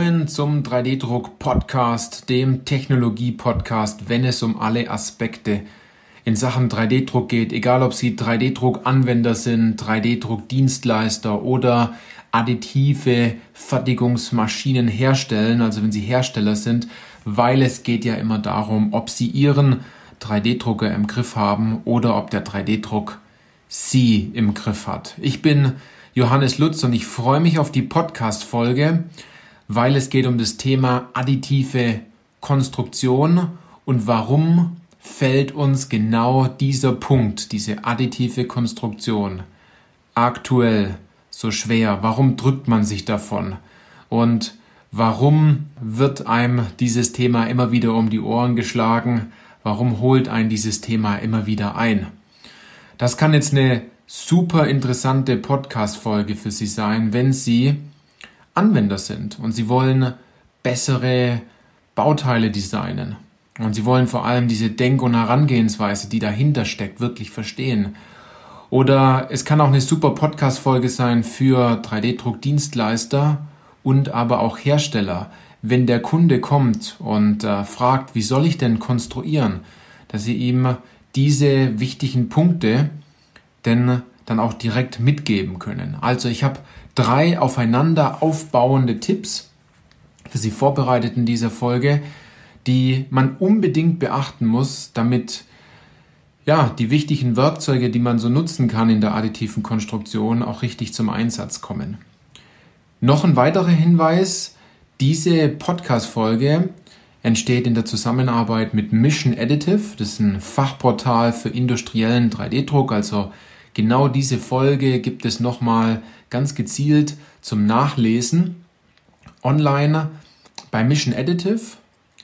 Willkommen zum 3D-Druck-Podcast, dem Technologie-Podcast, wenn es um alle Aspekte in Sachen 3D-Druck geht, egal ob Sie 3D-Druck-Anwender sind, 3D-Druck-Dienstleister oder additive Fertigungsmaschinen herstellen, also wenn Sie Hersteller sind, weil es geht ja immer darum, ob Sie Ihren 3D-Drucker im Griff haben oder ob der 3D-Druck Sie im Griff hat. Ich bin Johannes Lutz und ich freue mich auf die Podcast-Folge, weil es geht um das Thema additive Konstruktion und warum fällt uns genau dieser Punkt, diese additive Konstruktion aktuell so schwer? Warum drückt man sich davon? Und warum wird einem dieses Thema immer wieder um die Ohren geschlagen? Warum holt ein dieses Thema immer wieder ein? Das kann jetzt eine super interessante Podcast-Folge für Sie sein, wenn Sie Anwender sind und Sie wollen bessere Bauteile designen. Und Sie wollen vor allem diese Denk- und Herangehensweise, die dahinter steckt, wirklich verstehen. Oder es kann auch eine super Podcast-Folge sein für 3D-Druckdienstleister und aber auch Hersteller. Wenn der Kunde kommt und äh, fragt, wie soll ich denn konstruieren, dass Sie ihm diese wichtigen Punkte denn dann auch direkt mitgeben können. Also ich habe drei aufeinander aufbauende Tipps für Sie vorbereitet in dieser Folge, die man unbedingt beachten muss, damit ja, die wichtigen Werkzeuge, die man so nutzen kann in der additiven Konstruktion, auch richtig zum Einsatz kommen. Noch ein weiterer Hinweis, diese Podcast-Folge entsteht in der Zusammenarbeit mit Mission Additive. Das ist ein Fachportal für industriellen 3D-Druck. Also genau diese Folge gibt es nochmal ganz gezielt zum Nachlesen online bei Mission Additive.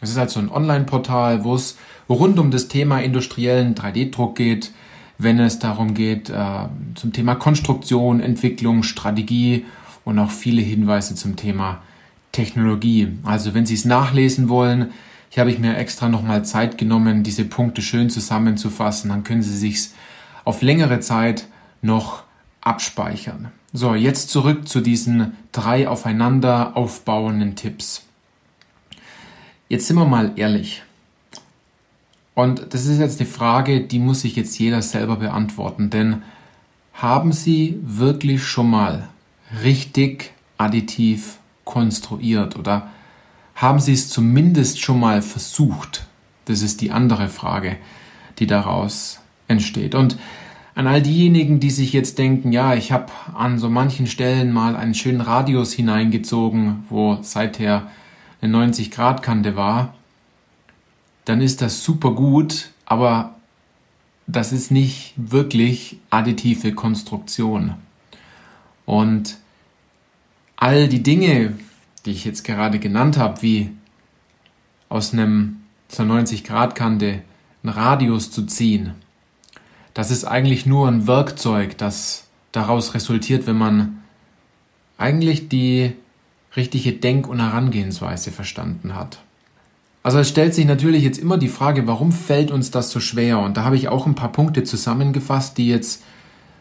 Es ist also ein Online-Portal, wo es rund um das Thema industriellen 3D-Druck geht, wenn es darum geht, äh, zum Thema Konstruktion, Entwicklung, Strategie und auch viele Hinweise zum Thema Technologie. Also wenn Sie es nachlesen wollen, hier habe ich mir extra nochmal Zeit genommen, diese Punkte schön zusammenzufassen, dann können Sie sich auf längere Zeit noch abspeichern. So, jetzt zurück zu diesen drei aufeinander aufbauenden Tipps. Jetzt sind wir mal ehrlich. Und das ist jetzt eine Frage, die muss sich jetzt jeder selber beantworten, denn haben Sie wirklich schon mal richtig additiv konstruiert oder haben Sie es zumindest schon mal versucht? Das ist die andere Frage, die daraus entsteht. Und an all diejenigen, die sich jetzt denken, ja, ich habe an so manchen Stellen mal einen schönen Radius hineingezogen, wo seither eine 90-Grad-Kante war, dann ist das super gut, aber das ist nicht wirklich additive Konstruktion. Und all die Dinge, die ich jetzt gerade genannt habe, wie aus einem so 90 Grad Kante einen Radius zu ziehen, das ist eigentlich nur ein Werkzeug, das daraus resultiert, wenn man eigentlich die richtige Denk- und Herangehensweise verstanden hat. Also es stellt sich natürlich jetzt immer die Frage, warum fällt uns das so schwer? Und da habe ich auch ein paar Punkte zusammengefasst, die jetzt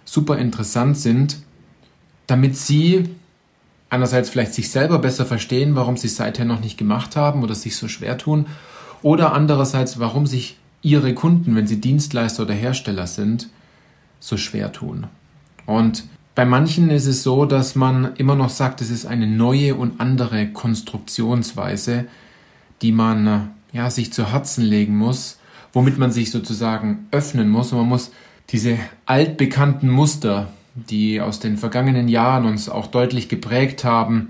super interessant sind, damit Sie einerseits vielleicht sich selber besser verstehen, warum sie es seither noch nicht gemacht haben oder sich so schwer tun, oder andererseits, warum sich ihre Kunden, wenn sie Dienstleister oder Hersteller sind, so schwer tun. Und bei manchen ist es so, dass man immer noch sagt, es ist eine neue und andere Konstruktionsweise, die man ja, sich zu Herzen legen muss, womit man sich sozusagen öffnen muss. Und man muss diese altbekannten Muster, die aus den vergangenen Jahren uns auch deutlich geprägt haben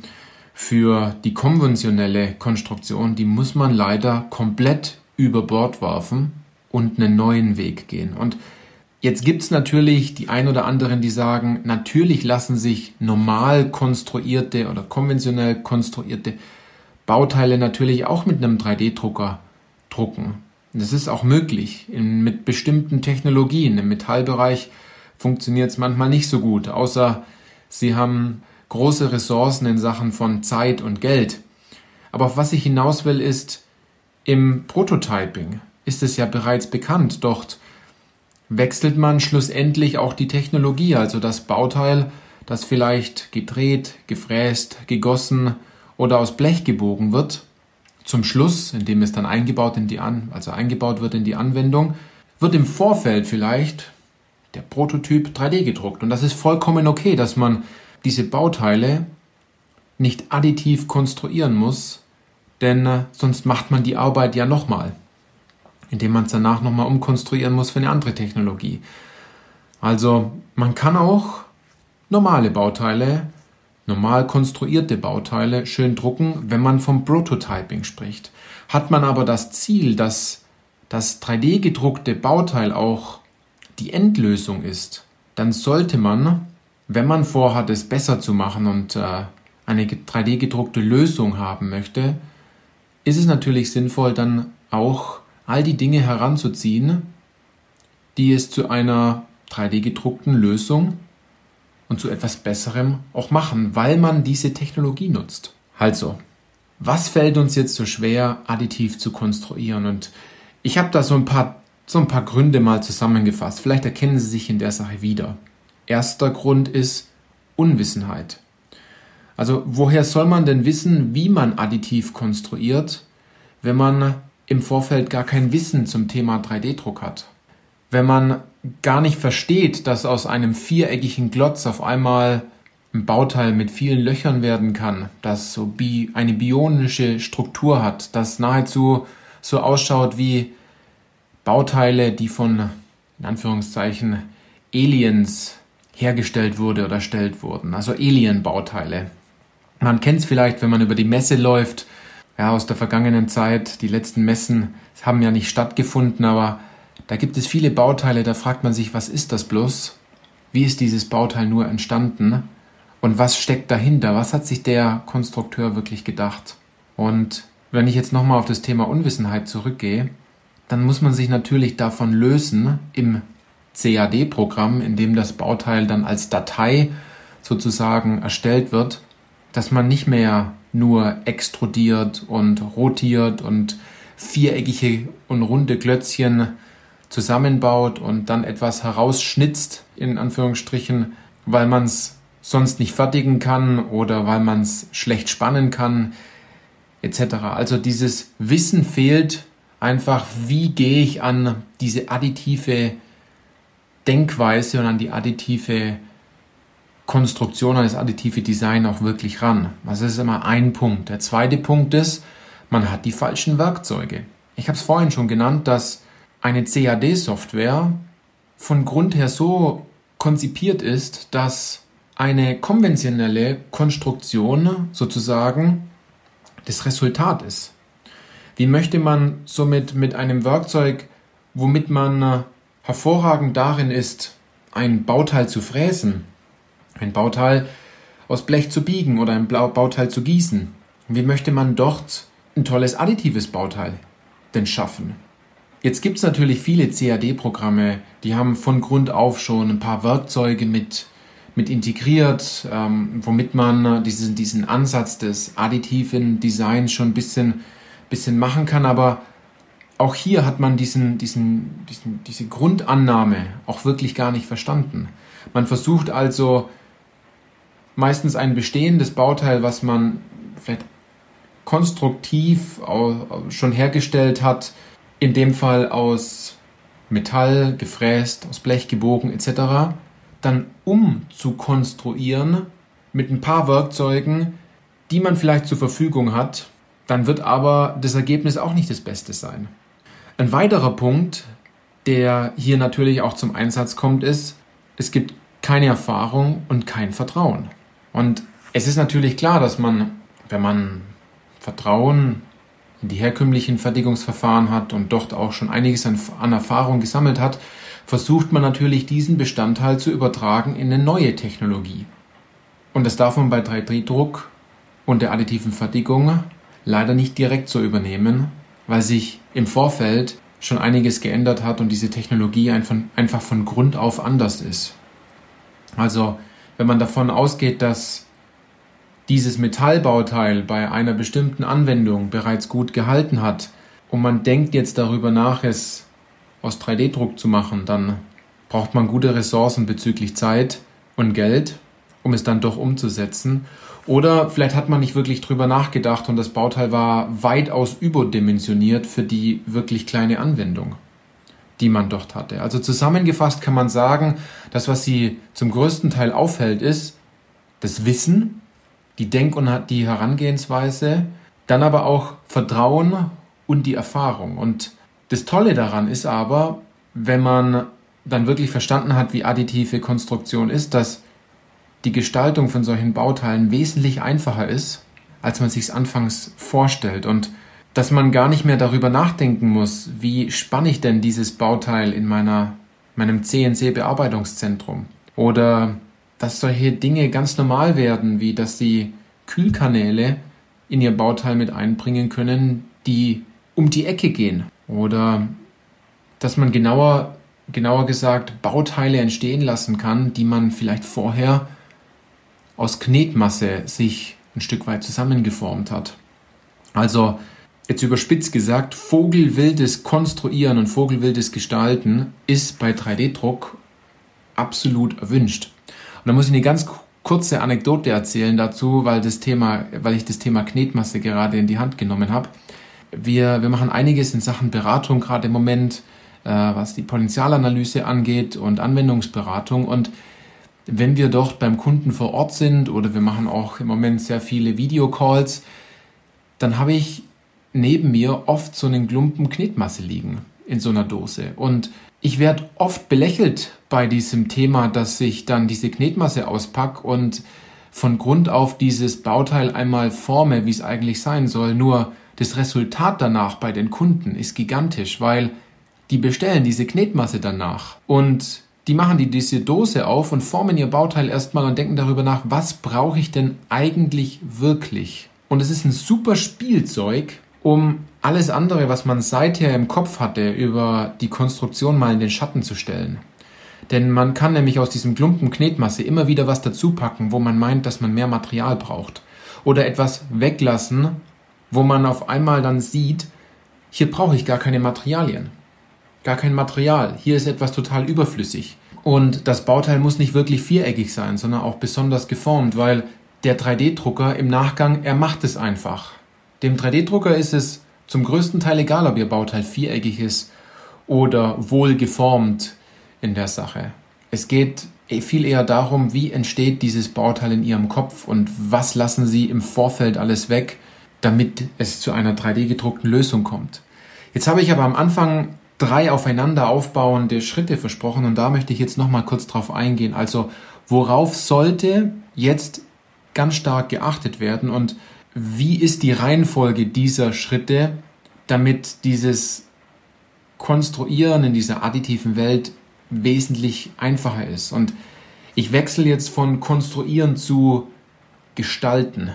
für die konventionelle Konstruktion, die muss man leider komplett über Bord werfen und einen neuen Weg gehen. Und jetzt gibt's natürlich die ein oder anderen, die sagen, natürlich lassen sich normal konstruierte oder konventionell konstruierte Bauteile natürlich auch mit einem 3D-Drucker drucken. Das ist auch möglich in, mit bestimmten Technologien. Im Metallbereich funktioniert es manchmal nicht so gut, außer sie haben große Ressourcen in Sachen von Zeit und Geld. Aber auf was ich hinaus will, ist, im Prototyping ist es ja bereits bekannt. Dort wechselt man schlussendlich auch die Technologie, also das Bauteil, das vielleicht gedreht, gefräst, gegossen oder aus Blech gebogen wird, zum Schluss, indem es dann eingebaut in die An also eingebaut wird in die Anwendung, wird im Vorfeld vielleicht der Prototyp 3D gedruckt. Und das ist vollkommen okay, dass man diese Bauteile nicht additiv konstruieren muss, denn äh, sonst macht man die Arbeit ja nochmal, indem man es danach nochmal umkonstruieren muss für eine andere Technologie. Also man kann auch normale Bauteile normal konstruierte Bauteile schön drucken, wenn man vom Prototyping spricht. Hat man aber das Ziel, dass das 3D gedruckte Bauteil auch die Endlösung ist, dann sollte man, wenn man vorhat, es besser zu machen und äh, eine 3D gedruckte Lösung haben möchte, ist es natürlich sinnvoll, dann auch all die Dinge heranzuziehen, die es zu einer 3D gedruckten Lösung und zu etwas Besserem auch machen, weil man diese Technologie nutzt. Also, was fällt uns jetzt so schwer, additiv zu konstruieren? Und ich habe da so ein paar so ein paar Gründe mal zusammengefasst. Vielleicht erkennen Sie sich in der Sache wieder. Erster Grund ist Unwissenheit. Also woher soll man denn wissen, wie man additiv konstruiert, wenn man im Vorfeld gar kein Wissen zum Thema 3D-Druck hat? Wenn man gar nicht versteht, dass aus einem viereckigen Glotz auf einmal ein Bauteil mit vielen Löchern werden kann, das so bi eine bionische Struktur hat, das nahezu so ausschaut wie Bauteile, die von in Anführungszeichen Aliens hergestellt wurde oder erstellt wurden, also Alien-Bauteile. Man kennt es vielleicht, wenn man über die Messe läuft, ja, aus der vergangenen Zeit. Die letzten Messen haben ja nicht stattgefunden, aber da gibt es viele Bauteile, da fragt man sich, was ist das bloß? Wie ist dieses Bauteil nur entstanden? Und was steckt dahinter? Was hat sich der Konstrukteur wirklich gedacht? Und wenn ich jetzt nochmal auf das Thema Unwissenheit zurückgehe, dann muss man sich natürlich davon lösen im CAD-Programm, in dem das Bauteil dann als Datei sozusagen erstellt wird, dass man nicht mehr nur extrudiert und rotiert und viereckige und runde Klötzchen zusammenbaut und dann etwas herausschnitzt, in Anführungsstrichen, weil man es sonst nicht fertigen kann oder weil man es schlecht spannen kann, etc. Also dieses Wissen fehlt einfach, wie gehe ich an diese additive Denkweise und an die additive Konstruktion, an das additive Design auch wirklich ran. Das ist immer ein Punkt. Der zweite Punkt ist, man hat die falschen Werkzeuge. Ich habe es vorhin schon genannt, dass eine CAD-Software von Grund her so konzipiert ist, dass eine konventionelle Konstruktion sozusagen das Resultat ist. Wie möchte man somit mit einem Werkzeug, womit man äh, hervorragend darin ist, ein Bauteil zu fräsen, ein Bauteil aus Blech zu biegen oder ein Bauteil zu gießen, wie möchte man dort ein tolles additives Bauteil denn schaffen? Jetzt gibt es natürlich viele CAD-Programme, die haben von Grund auf schon ein paar Werkzeuge mit, mit integriert, ähm, womit man diesen, diesen Ansatz des additiven Designs schon ein bisschen bisschen machen kann, aber auch hier hat man diesen, diesen, diesen, diese Grundannahme auch wirklich gar nicht verstanden. Man versucht also meistens ein bestehendes Bauteil, was man vielleicht konstruktiv schon hergestellt hat, in dem Fall aus Metall gefräst, aus Blech gebogen etc., dann umzukonstruieren mit ein paar Werkzeugen, die man vielleicht zur Verfügung hat, dann wird aber das Ergebnis auch nicht das Beste sein. Ein weiterer Punkt, der hier natürlich auch zum Einsatz kommt, ist, es gibt keine Erfahrung und kein Vertrauen. Und es ist natürlich klar, dass man, wenn man Vertrauen in die herkömmlichen Fertigungsverfahren hat und dort auch schon einiges an, an Erfahrung gesammelt hat, versucht man natürlich diesen Bestandteil zu übertragen in eine neue Technologie. Und das darf man bei 3D-Druck und der additiven Fertigung leider nicht direkt so übernehmen, weil sich im Vorfeld schon einiges geändert hat und diese Technologie einfach von Grund auf anders ist. Also wenn man davon ausgeht, dass dieses Metallbauteil bei einer bestimmten Anwendung bereits gut gehalten hat und man denkt jetzt darüber nach, es aus 3D-Druck zu machen, dann braucht man gute Ressourcen bezüglich Zeit und Geld um es dann doch umzusetzen. Oder vielleicht hat man nicht wirklich drüber nachgedacht und das Bauteil war weitaus überdimensioniert für die wirklich kleine Anwendung, die man dort hatte. Also zusammengefasst kann man sagen, das, was sie zum größten Teil aufhält, ist das Wissen, die Denk- und die Herangehensweise, dann aber auch Vertrauen und die Erfahrung. Und das Tolle daran ist aber, wenn man dann wirklich verstanden hat, wie additive Konstruktion ist, dass die Gestaltung von solchen Bauteilen wesentlich einfacher ist, als man sich anfangs vorstellt und dass man gar nicht mehr darüber nachdenken muss, wie spanne ich denn dieses Bauteil in meiner, meinem CNC-Bearbeitungszentrum oder dass solche Dinge ganz normal werden, wie dass sie Kühlkanäle in ihr Bauteil mit einbringen können, die um die Ecke gehen oder dass man genauer genauer gesagt Bauteile entstehen lassen kann, die man vielleicht vorher aus Knetmasse sich ein Stück weit zusammengeformt hat. Also jetzt überspitzt gesagt, vogelwildes Konstruieren und vogelwildes Gestalten ist bei 3D-Druck absolut erwünscht. Und da muss ich eine ganz kurze Anekdote erzählen dazu, weil das Thema, weil ich das Thema Knetmasse gerade in die Hand genommen habe. Wir, wir machen einiges in Sachen Beratung gerade im Moment, äh, was die Potenzialanalyse angeht und Anwendungsberatung und wenn wir dort beim Kunden vor Ort sind oder wir machen auch im Moment sehr viele Videocalls, dann habe ich neben mir oft so einen Klumpen Knetmasse liegen in so einer Dose. Und ich werde oft belächelt bei diesem Thema, dass ich dann diese Knetmasse auspacke und von Grund auf dieses Bauteil einmal forme, wie es eigentlich sein soll. Nur das Resultat danach bei den Kunden ist gigantisch, weil die bestellen diese Knetmasse danach und die machen die diese Dose auf und formen ihr Bauteil erstmal und denken darüber nach, was brauche ich denn eigentlich wirklich? Und es ist ein super Spielzeug, um alles andere, was man seither im Kopf hatte, über die Konstruktion mal in den Schatten zu stellen. Denn man kann nämlich aus diesem Klumpen Knetmasse immer wieder was dazu packen, wo man meint, dass man mehr Material braucht. Oder etwas weglassen, wo man auf einmal dann sieht, hier brauche ich gar keine Materialien gar kein Material. Hier ist etwas total überflüssig. Und das Bauteil muss nicht wirklich viereckig sein, sondern auch besonders geformt, weil der 3D-Drucker im Nachgang, er macht es einfach. Dem 3D-Drucker ist es zum größten Teil egal, ob Ihr Bauteil viereckig ist oder wohl geformt in der Sache. Es geht viel eher darum, wie entsteht dieses Bauteil in Ihrem Kopf und was lassen Sie im Vorfeld alles weg, damit es zu einer 3D gedruckten Lösung kommt. Jetzt habe ich aber am Anfang drei aufeinander aufbauende Schritte versprochen und da möchte ich jetzt nochmal kurz drauf eingehen. Also worauf sollte jetzt ganz stark geachtet werden und wie ist die Reihenfolge dieser Schritte, damit dieses Konstruieren in dieser additiven Welt wesentlich einfacher ist. Und ich wechsle jetzt von Konstruieren zu Gestalten.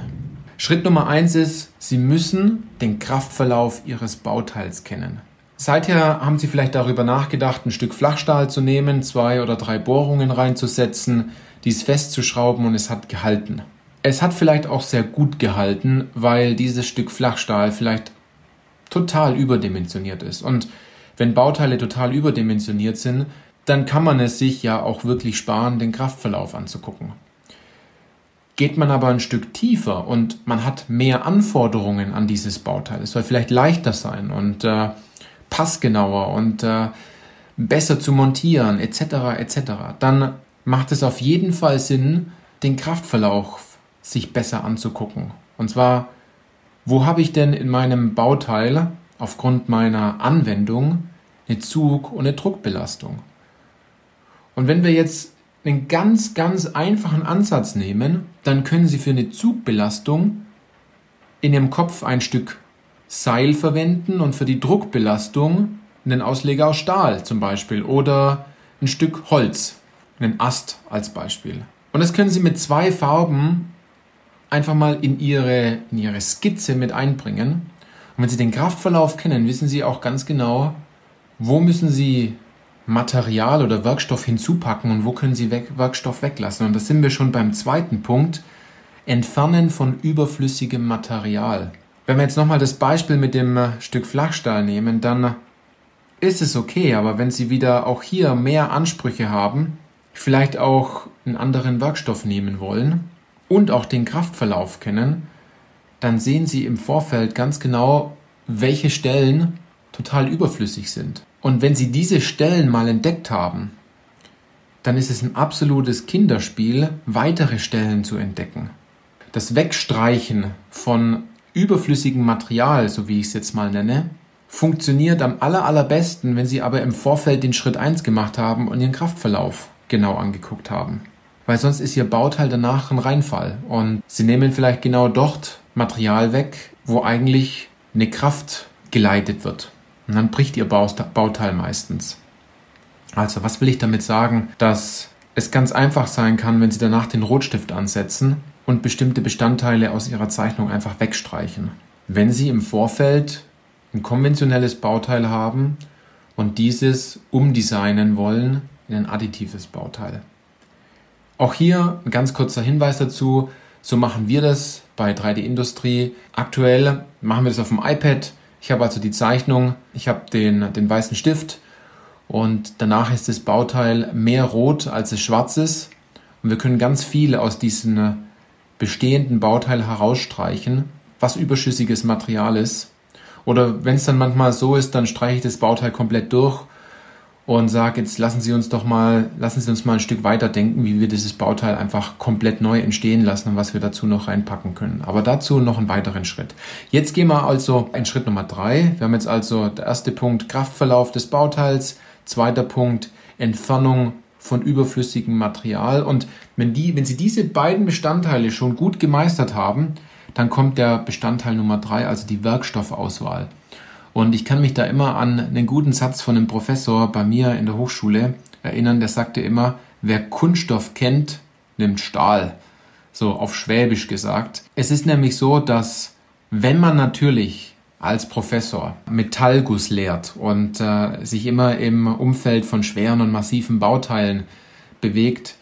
Schritt Nummer eins ist, Sie müssen den Kraftverlauf Ihres Bauteils kennen. Seither haben Sie vielleicht darüber nachgedacht, ein Stück Flachstahl zu nehmen, zwei oder drei Bohrungen reinzusetzen, dies festzuschrauben und es hat gehalten. Es hat vielleicht auch sehr gut gehalten, weil dieses Stück Flachstahl vielleicht total überdimensioniert ist. Und wenn Bauteile total überdimensioniert sind, dann kann man es sich ja auch wirklich sparen, den Kraftverlauf anzugucken. Geht man aber ein Stück tiefer und man hat mehr Anforderungen an dieses Bauteil, es soll vielleicht leichter sein und äh, passgenauer und äh, besser zu montieren etc. etc. Dann macht es auf jeden Fall Sinn, den Kraftverlauf sich besser anzugucken. Und zwar, wo habe ich denn in meinem Bauteil aufgrund meiner Anwendung eine Zug- und eine Druckbelastung? Und wenn wir jetzt einen ganz, ganz einfachen Ansatz nehmen, dann können Sie für eine Zugbelastung in Ihrem Kopf ein Stück Seil verwenden und für die Druckbelastung einen Ausleger aus Stahl zum Beispiel oder ein Stück Holz, einen Ast als Beispiel. Und das können Sie mit zwei Farben einfach mal in Ihre, in Ihre Skizze mit einbringen. Und wenn Sie den Kraftverlauf kennen, wissen Sie auch ganz genau, wo müssen Sie Material oder Werkstoff hinzupacken und wo können Sie weg, Werkstoff weglassen. Und da sind wir schon beim zweiten Punkt. Entfernen von überflüssigem Material. Wenn wir jetzt nochmal das Beispiel mit dem Stück Flachstahl nehmen, dann ist es okay, aber wenn Sie wieder auch hier mehr Ansprüche haben, vielleicht auch einen anderen Werkstoff nehmen wollen und auch den Kraftverlauf kennen, dann sehen Sie im Vorfeld ganz genau, welche Stellen total überflüssig sind. Und wenn Sie diese Stellen mal entdeckt haben, dann ist es ein absolutes Kinderspiel, weitere Stellen zu entdecken. Das Wegstreichen von überflüssigem Material, so wie ich es jetzt mal nenne, funktioniert am aller, allerbesten, wenn Sie aber im Vorfeld den Schritt 1 gemacht haben und Ihren Kraftverlauf genau angeguckt haben. Weil sonst ist Ihr Bauteil danach ein Reinfall und Sie nehmen vielleicht genau dort Material weg, wo eigentlich eine Kraft geleitet wird. Und dann bricht Ihr Bauteil meistens. Also, was will ich damit sagen? Dass es ganz einfach sein kann, wenn Sie danach den Rotstift ansetzen und bestimmte Bestandteile aus Ihrer Zeichnung einfach wegstreichen. Wenn Sie im Vorfeld ein konventionelles Bauteil haben und dieses umdesignen wollen in ein additives Bauteil. Auch hier ein ganz kurzer Hinweis dazu. So machen wir das bei 3D-Industrie. Aktuell machen wir das auf dem iPad. Ich habe also die Zeichnung, ich habe den, den weißen Stift und danach ist das Bauteil mehr rot als es schwarz ist. Und wir können ganz viel aus diesem bestehenden Bauteil herausstreichen, was überschüssiges Material ist. Oder wenn es dann manchmal so ist, dann streiche ich das Bauteil komplett durch und sage, jetzt lassen Sie uns doch mal, lassen Sie uns mal ein Stück weiter denken, wie wir dieses Bauteil einfach komplett neu entstehen lassen und was wir dazu noch reinpacken können. Aber dazu noch einen weiteren Schritt. Jetzt gehen wir also in Schritt Nummer drei. Wir haben jetzt also der erste Punkt Kraftverlauf des Bauteils, Zweiter Punkt, Entfernung von überflüssigem Material. Und wenn, die, wenn Sie diese beiden Bestandteile schon gut gemeistert haben, dann kommt der Bestandteil Nummer drei, also die Werkstoffauswahl. Und ich kann mich da immer an einen guten Satz von einem Professor bei mir in der Hochschule erinnern, der sagte immer, wer Kunststoff kennt, nimmt Stahl. So auf Schwäbisch gesagt. Es ist nämlich so, dass wenn man natürlich als Professor Metallguss lehrt und äh, sich immer im Umfeld von schweren und massiven Bauteilen bewegt,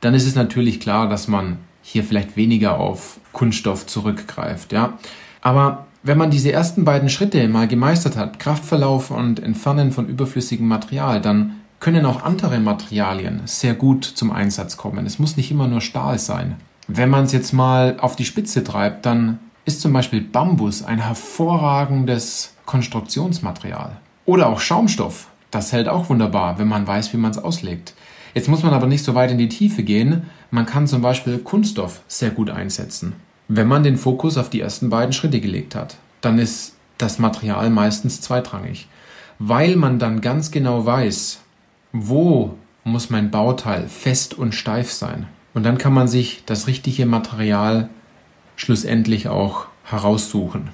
dann ist es natürlich klar, dass man hier vielleicht weniger auf Kunststoff zurückgreift, ja. Aber wenn man diese ersten beiden Schritte mal gemeistert hat, Kraftverlauf und Entfernen von überflüssigem Material, dann können auch andere Materialien sehr gut zum Einsatz kommen. Es muss nicht immer nur Stahl sein. Wenn man es jetzt mal auf die Spitze treibt, dann ist zum Beispiel Bambus ein hervorragendes Konstruktionsmaterial. Oder auch Schaumstoff. Das hält auch wunderbar, wenn man weiß, wie man es auslegt. Jetzt muss man aber nicht so weit in die Tiefe gehen. Man kann zum Beispiel Kunststoff sehr gut einsetzen. Wenn man den Fokus auf die ersten beiden Schritte gelegt hat, dann ist das Material meistens zweitrangig, weil man dann ganz genau weiß, wo muss mein Bauteil fest und steif sein. Und dann kann man sich das richtige Material schlussendlich auch heraussuchen.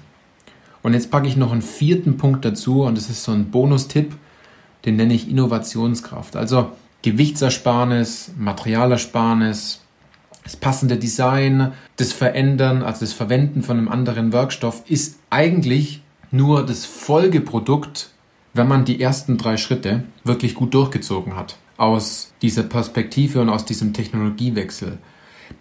Und jetzt packe ich noch einen vierten Punkt dazu und das ist so ein Bonustipp, den nenne ich Innovationskraft. Also Gewichtsersparnis, Materialersparnis, das passende Design, das Verändern, also das Verwenden von einem anderen Werkstoff ist eigentlich nur das Folgeprodukt, wenn man die ersten drei Schritte wirklich gut durchgezogen hat. Aus dieser Perspektive und aus diesem Technologiewechsel.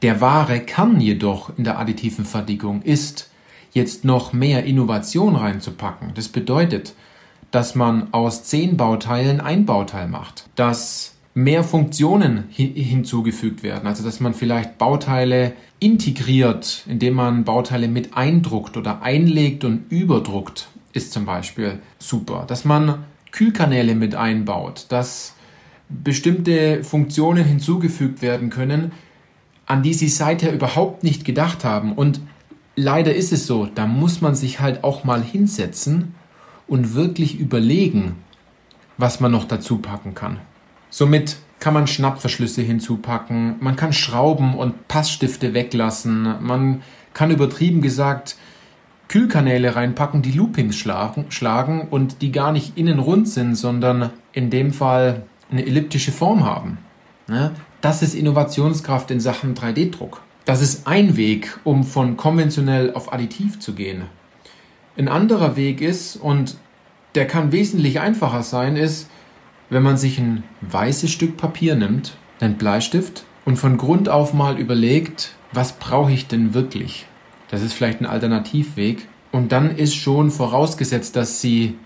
Der wahre Kern jedoch in der additiven Fertigung ist, jetzt noch mehr Innovation reinzupacken. Das bedeutet, dass man aus zehn Bauteilen ein Bauteil macht, dass mehr Funktionen hinzugefügt werden. Also dass man vielleicht Bauteile integriert, indem man Bauteile mit eindruckt oder einlegt und überdruckt, ist zum Beispiel super. Dass man Kühlkanäle mit einbaut, dass bestimmte Funktionen hinzugefügt werden können, an die sie seither überhaupt nicht gedacht haben. Und leider ist es so, da muss man sich halt auch mal hinsetzen und wirklich überlegen, was man noch dazu packen kann. Somit kann man Schnappverschlüsse hinzupacken, man kann Schrauben und Passstifte weglassen, man kann übertrieben gesagt Kühlkanäle reinpacken, die Loopings schlagen, schlagen und die gar nicht innen rund sind, sondern in dem Fall eine elliptische Form haben. Das ist Innovationskraft in Sachen 3D-Druck. Das ist ein Weg, um von konventionell auf additiv zu gehen. Ein anderer Weg ist, und der kann wesentlich einfacher sein, ist, wenn man sich ein weißes Stück Papier nimmt, einen Bleistift und von Grund auf mal überlegt, was brauche ich denn wirklich? Das ist vielleicht ein Alternativweg. Und dann ist schon vorausgesetzt, dass Sie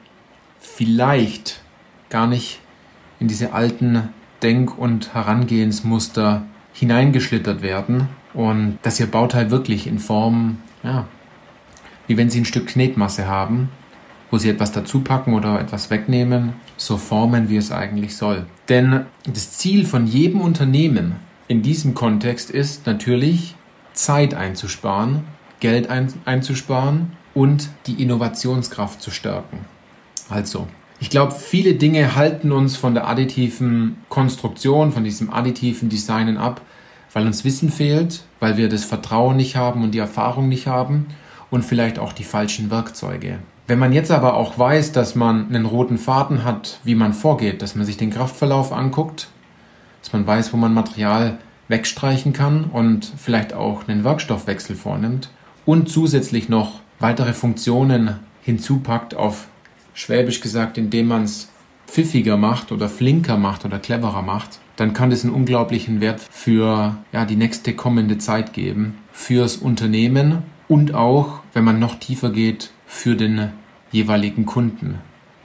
vielleicht gar nicht in diese alten Denk- und Herangehensmuster hineingeschlittert werden und dass Ihr Bauteil wirklich in Form, ja, wie wenn Sie ein Stück Knetmasse haben, wo Sie etwas dazu packen oder etwas wegnehmen, so formen, wie es eigentlich soll. Denn das Ziel von jedem Unternehmen in diesem Kontext ist natürlich, Zeit einzusparen, Geld ein, einzusparen und die Innovationskraft zu stärken. Also, ich glaube, viele Dinge halten uns von der additiven Konstruktion, von diesem additiven Designen ab, weil uns Wissen fehlt, weil wir das Vertrauen nicht haben und die Erfahrung nicht haben und vielleicht auch die falschen Werkzeuge. Wenn man jetzt aber auch weiß, dass man einen roten Faden hat, wie man vorgeht, dass man sich den Kraftverlauf anguckt, dass man weiß, wo man Material wegstreichen kann und vielleicht auch einen Werkstoffwechsel vornimmt und zusätzlich noch weitere Funktionen hinzupackt auf Schwäbisch gesagt, indem man es pfiffiger macht oder flinker macht oder cleverer macht, dann kann das einen unglaublichen Wert für ja, die nächste kommende Zeit geben, fürs Unternehmen und auch, wenn man noch tiefer geht, für den jeweiligen Kunden.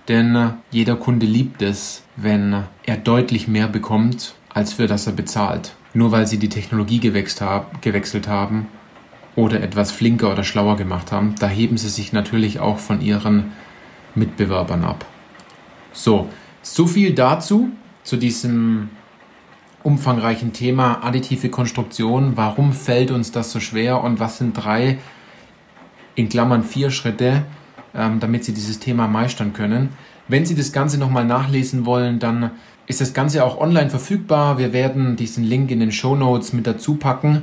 Denn jeder Kunde liebt es, wenn er deutlich mehr bekommt, als für das er bezahlt. Nur weil sie die Technologie gewechselt haben oder etwas flinker oder schlauer gemacht haben, da heben sie sich natürlich auch von ihren Mitbewerbern ab. So, so viel dazu, zu diesem umfangreichen Thema additive Konstruktion. Warum fällt uns das so schwer und was sind drei, in Klammern vier Schritte, ähm, damit Sie dieses Thema meistern können? Wenn Sie das Ganze nochmal nachlesen wollen, dann ist das Ganze auch online verfügbar. Wir werden diesen Link in den Show Notes mit dazu packen.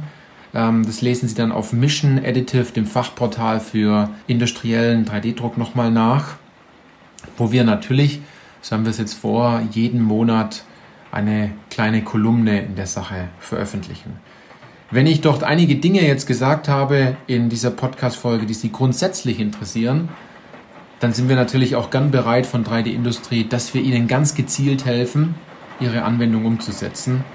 Ähm, das lesen Sie dann auf Mission Additive, dem Fachportal für industriellen 3D-Druck, nochmal nach wo wir natürlich, so haben wir es jetzt vor, jeden Monat eine kleine Kolumne in der Sache veröffentlichen. Wenn ich dort einige Dinge jetzt gesagt habe in dieser Podcast-Folge, die Sie grundsätzlich interessieren, dann sind wir natürlich auch gern bereit von 3D-Industrie, dass wir Ihnen ganz gezielt helfen, Ihre Anwendung umzusetzen.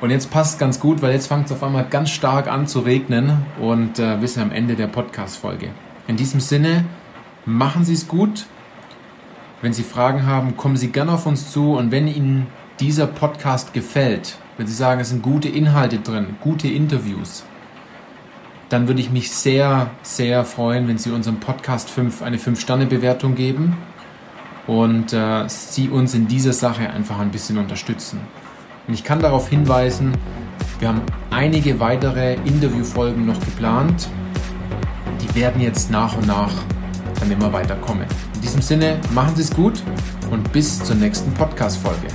Und jetzt passt ganz gut, weil jetzt fängt es auf einmal ganz stark an zu regnen und äh, wir sind am Ende der Podcast-Folge. In diesem Sinne, machen Sie es gut. Wenn Sie Fragen haben, kommen Sie gerne auf uns zu. Und wenn Ihnen dieser Podcast gefällt, wenn Sie sagen, es sind gute Inhalte drin, gute Interviews, dann würde ich mich sehr, sehr freuen, wenn Sie unserem Podcast 5 eine 5-Sterne-Bewertung geben und äh, Sie uns in dieser Sache einfach ein bisschen unterstützen. Und ich kann darauf hinweisen, wir haben einige weitere Interviewfolgen noch geplant. Die werden jetzt nach und nach dann immer weiterkommen. In diesem Sinne, machen Sie es gut und bis zur nächsten Podcast-Folge.